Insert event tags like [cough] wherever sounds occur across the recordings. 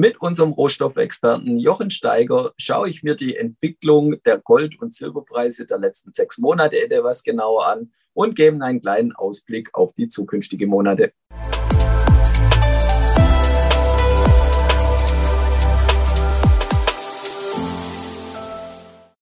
Mit unserem Rohstoffexperten Jochen Steiger schaue ich mir die Entwicklung der Gold- und Silberpreise der letzten sechs Monate etwas genauer an und geben einen kleinen Ausblick auf die zukünftigen Monate.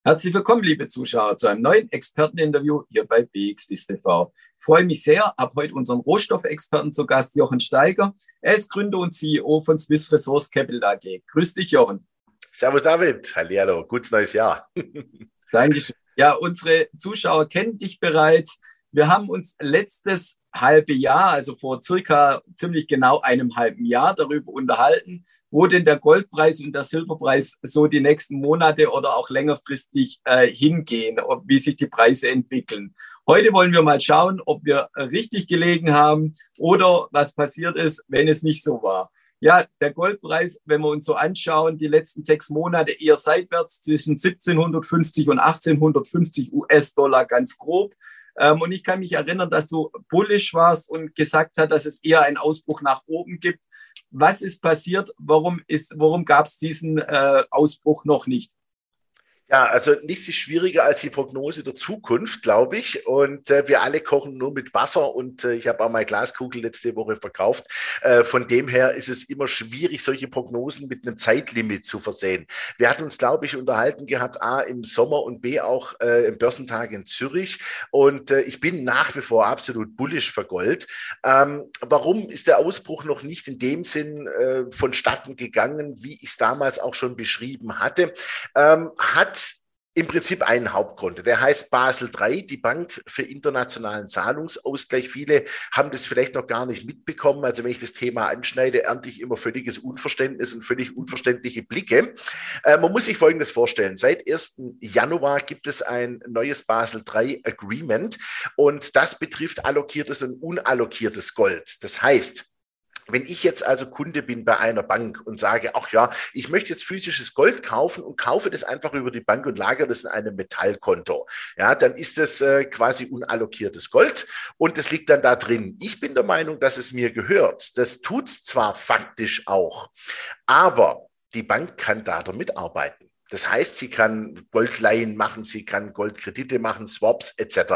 Herzlich willkommen, liebe Zuschauer, zu einem neuen Experteninterview hier bei BXWIS TV. Ich freue mich sehr, habe heute unseren Rohstoffexperten zu Gast, Jochen Steiger. Er ist Gründer und CEO von Swiss Resource Capital AG. Grüß dich, Jochen. Servus, David. Hallo, gutes neues Jahr. [laughs] Dankeschön. Ja, unsere Zuschauer kennen dich bereits. Wir haben uns letztes halbe Jahr, also vor circa ziemlich genau einem halben Jahr, darüber unterhalten, wo denn der Goldpreis und der Silberpreis so die nächsten Monate oder auch längerfristig äh, hingehen, wie sich die Preise entwickeln. Heute wollen wir mal schauen, ob wir richtig gelegen haben oder was passiert ist, wenn es nicht so war. Ja, der Goldpreis, wenn wir uns so anschauen, die letzten sechs Monate eher seitwärts zwischen 1750 und 1850 US-Dollar ganz grob. Ähm, und ich kann mich erinnern, dass du bullish warst und gesagt hast, dass es eher einen Ausbruch nach oben gibt. Was ist passiert? Warum, warum gab es diesen äh, Ausbruch noch nicht? Ja, also nichts ist schwieriger als die Prognose der Zukunft, glaube ich. Und äh, wir alle kochen nur mit Wasser und äh, ich habe auch meine Glaskugel letzte Woche verkauft. Äh, von dem her ist es immer schwierig, solche Prognosen mit einem Zeitlimit zu versehen. Wir hatten uns, glaube ich, unterhalten gehabt, A im Sommer und B auch äh, im Börsentag in Zürich. Und äh, ich bin nach wie vor absolut bullish für Gold. Ähm, warum ist der Ausbruch noch nicht in dem Sinn äh, vonstatten gegangen, wie ich es damals auch schon beschrieben hatte? Ähm, hat im Prinzip einen Hauptgrund. Der heißt Basel III, die Bank für internationalen Zahlungsausgleich. Viele haben das vielleicht noch gar nicht mitbekommen. Also wenn ich das Thema anschneide, ernte ich immer völliges Unverständnis und völlig unverständliche Blicke. Äh, man muss sich Folgendes vorstellen. Seit 1. Januar gibt es ein neues Basel III Agreement und das betrifft allokiertes und unallokiertes Gold. Das heißt, wenn ich jetzt also Kunde bin bei einer Bank und sage, ach ja, ich möchte jetzt physisches Gold kaufen und kaufe das einfach über die Bank und lagere das in einem Metallkonto, ja, dann ist das äh, quasi unallokiertes Gold und das liegt dann da drin. Ich bin der Meinung, dass es mir gehört. Das tut es zwar faktisch auch, aber die Bank kann da damit arbeiten. Das heißt, sie kann Goldleihen machen, sie kann Goldkredite machen, Swaps etc.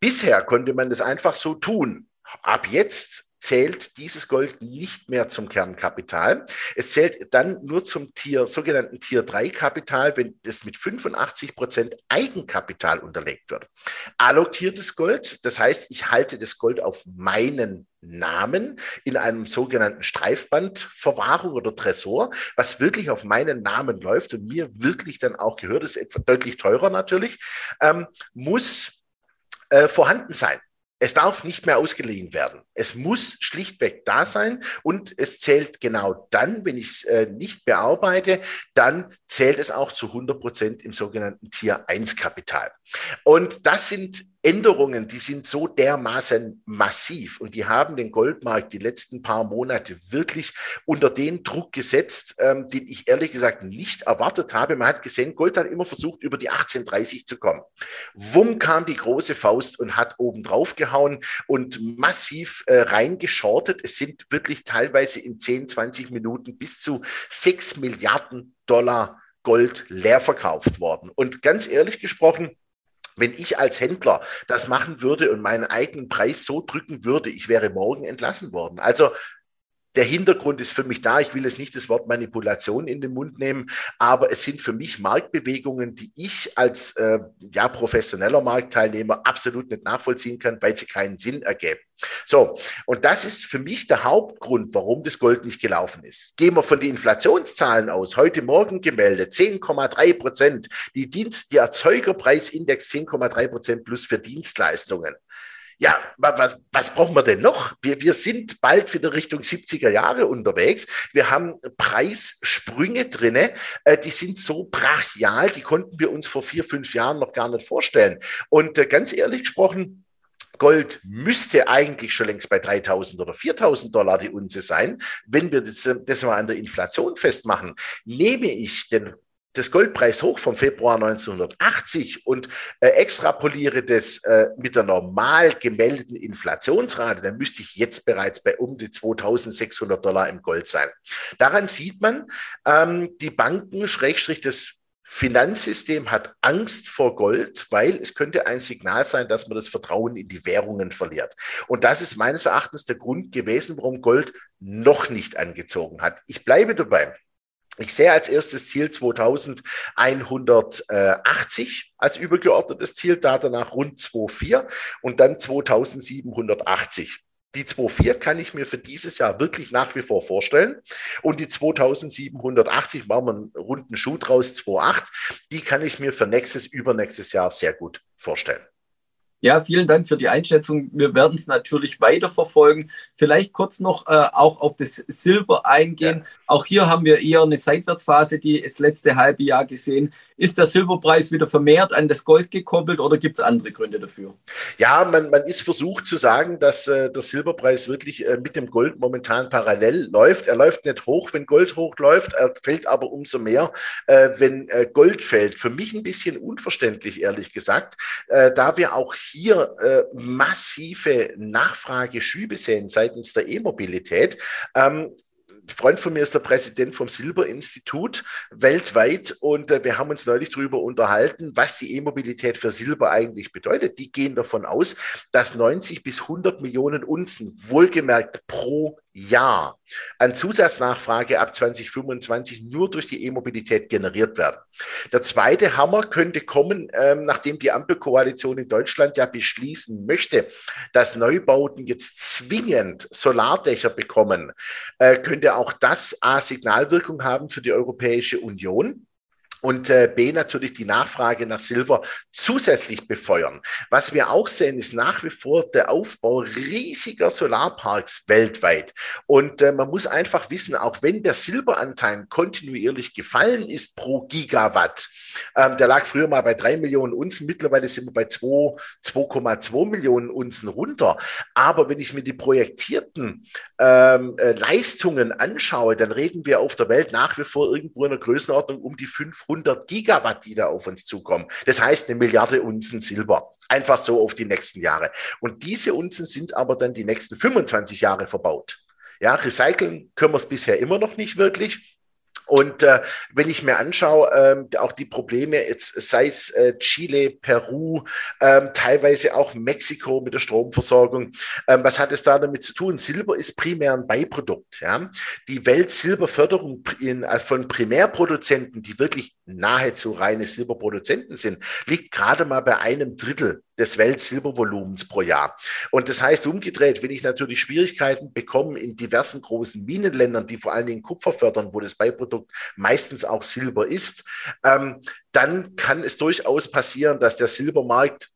Bisher konnte man das einfach so tun. Ab jetzt zählt dieses Gold nicht mehr zum Kernkapital. Es zählt dann nur zum Tier, sogenannten Tier 3 Kapital, wenn das mit 85 Prozent Eigenkapital unterlegt wird. Allokiertes Gold, das heißt, ich halte das Gold auf meinen Namen in einem sogenannten Streifbandverwahrung oder Tresor, was wirklich auf meinen Namen läuft und mir wirklich dann auch gehört, ist etwa deutlich teurer natürlich, ähm, muss äh, vorhanden sein. Es darf nicht mehr ausgeliehen werden. Es muss schlichtweg da sein und es zählt genau dann, wenn ich es äh, nicht bearbeite, dann zählt es auch zu 100 Prozent im sogenannten Tier 1 Kapital. Und das sind Änderungen, die sind so dermaßen massiv und die haben den Goldmarkt die letzten paar Monate wirklich unter den Druck gesetzt, ähm, den ich ehrlich gesagt nicht erwartet habe. Man hat gesehen, Gold hat immer versucht, über die 1830 zu kommen. Wumm kam die große Faust und hat oben drauf gehauen und massiv äh, reingeschortet. Es sind wirklich teilweise in 10, 20 Minuten bis zu 6 Milliarden Dollar Gold leer verkauft worden. Und ganz ehrlich gesprochen, wenn ich als Händler das machen würde und meinen eigenen Preis so drücken würde, ich wäre morgen entlassen worden. Also der Hintergrund ist für mich da. Ich will jetzt nicht das Wort Manipulation in den Mund nehmen, aber es sind für mich Marktbewegungen, die ich als äh, ja, professioneller Marktteilnehmer absolut nicht nachvollziehen kann, weil sie keinen Sinn ergeben. So, und das ist für mich der Hauptgrund, warum das Gold nicht gelaufen ist. Gehen wir von den Inflationszahlen aus, heute Morgen gemeldet, 10,3 Prozent, die die Erzeugerpreisindex 10,3 Prozent plus für Dienstleistungen ja, was, was brauchen wir denn noch? Wir, wir sind bald wieder Richtung 70er Jahre unterwegs. Wir haben Preissprünge drinne, äh, die sind so brachial, die konnten wir uns vor vier, fünf Jahren noch gar nicht vorstellen. Und äh, ganz ehrlich gesprochen, Gold müsste eigentlich schon längst bei 3000 oder 4000 Dollar die Unze sein. Wenn wir das, das mal an der Inflation festmachen, nehme ich den das Goldpreis hoch vom Februar 1980 und äh, extrapoliere das äh, mit der normal gemeldeten Inflationsrate, dann müsste ich jetzt bereits bei um die 2600 Dollar im Gold sein. Daran sieht man, ähm, die Banken, Schrägstrich das Finanzsystem hat Angst vor Gold, weil es könnte ein Signal sein, dass man das Vertrauen in die Währungen verliert. Und das ist meines Erachtens der Grund gewesen, warum Gold noch nicht angezogen hat. Ich bleibe dabei. Ich sehe als erstes Ziel 2180 als übergeordnetes Ziel, da danach rund 2,4 und dann 2780. Die 2,4 kann ich mir für dieses Jahr wirklich nach wie vor vorstellen. Und die 2780, machen wir einen runden Schuh draus, 2,8, die kann ich mir für nächstes, übernächstes Jahr sehr gut vorstellen. Ja, vielen Dank für die Einschätzung. Wir werden es natürlich weiterverfolgen. Vielleicht kurz noch äh, auch auf das Silber eingehen. Ja. Auch hier haben wir eher eine Seitwärtsphase, die das letzte halbe Jahr gesehen. Ist der Silberpreis wieder vermehrt an das Gold gekoppelt oder gibt es andere Gründe dafür? Ja, man, man ist versucht zu sagen, dass äh, der Silberpreis wirklich äh, mit dem Gold momentan parallel läuft. Er läuft nicht hoch, wenn Gold hochläuft, er fällt aber umso mehr, äh, wenn äh, Gold fällt. Für mich ein bisschen unverständlich, ehrlich gesagt, äh, da wir auch hier äh, massive Nachfrageschübe sehen seitens der E-Mobilität. Ähm, Freund von mir ist der Präsident vom Silberinstitut weltweit und äh, wir haben uns neulich darüber unterhalten, was die E-Mobilität für Silber eigentlich bedeutet. Die gehen davon aus, dass 90 bis 100 Millionen Unzen, wohlgemerkt pro Jahr an Zusatznachfrage ab 2025 nur durch die E-Mobilität generiert werden. Der zweite Hammer könnte kommen, ähm, nachdem die Ampelkoalition in Deutschland ja beschließen möchte, dass Neubauten jetzt zwingend Solardächer bekommen, äh, könnte auch das A Signalwirkung haben für die Europäische Union und äh, B natürlich die Nachfrage nach Silber zusätzlich befeuern. Was wir auch sehen, ist nach wie vor der Aufbau riesiger Solarparks weltweit. Und äh, man muss einfach wissen, auch wenn der Silberanteil kontinuierlich gefallen ist pro Gigawatt, ähm, der lag früher mal bei drei Millionen Unzen, mittlerweile sind wir bei 2,2 Millionen Unzen runter. Aber wenn ich mir die projektierten ähm, äh, Leistungen anschaue, dann reden wir auf der Welt nach wie vor irgendwo in der Größenordnung um die 500 Gigawatt, die da auf uns zukommen. Das heißt eine Milliarde Unzen Silber. Einfach so auf die nächsten Jahre. Und diese Unzen sind aber dann die nächsten 25 Jahre verbaut. Ja, recyceln können wir es bisher immer noch nicht wirklich. Und äh, wenn ich mir anschaue, ähm, auch die Probleme, jetzt sei es äh, Chile, Peru, ähm, teilweise auch Mexiko mit der Stromversorgung, ähm, was hat es da damit zu tun? Silber ist primär ein Beiprodukt. Ja? Die Weltsilberförderung in, äh, von Primärproduzenten, die wirklich nahezu reine Silberproduzenten sind, liegt gerade mal bei einem Drittel des Weltsilbervolumens pro Jahr. Und das heißt umgedreht, wenn ich natürlich Schwierigkeiten bekomme in diversen großen Minenländern, die vor allen Dingen Kupfer fördern, wo das Beiprodukt meistens auch Silber ist, ähm, dann kann es durchaus passieren, dass der Silbermarkt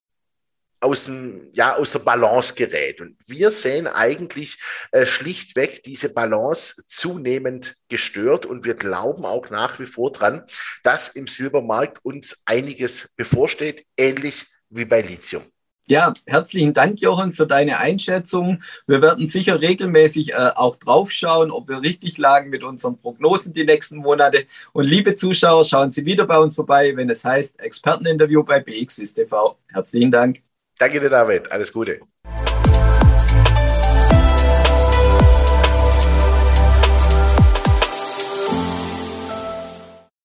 aus, dem, ja, aus der Balance gerät. Und wir sehen eigentlich äh, schlichtweg diese Balance zunehmend gestört und wir glauben auch nach wie vor dran, dass im Silbermarkt uns einiges bevorsteht, ähnlich wie bei Lithium. Ja, herzlichen Dank, Jochen, für deine Einschätzung. Wir werden sicher regelmäßig äh, auch draufschauen, ob wir richtig lagen mit unseren Prognosen die nächsten Monate. Und liebe Zuschauer, schauen Sie wieder bei uns vorbei, wenn es heißt Experteninterview bei BXWIS TV. Herzlichen Dank. Danke dir, David. Alles Gute.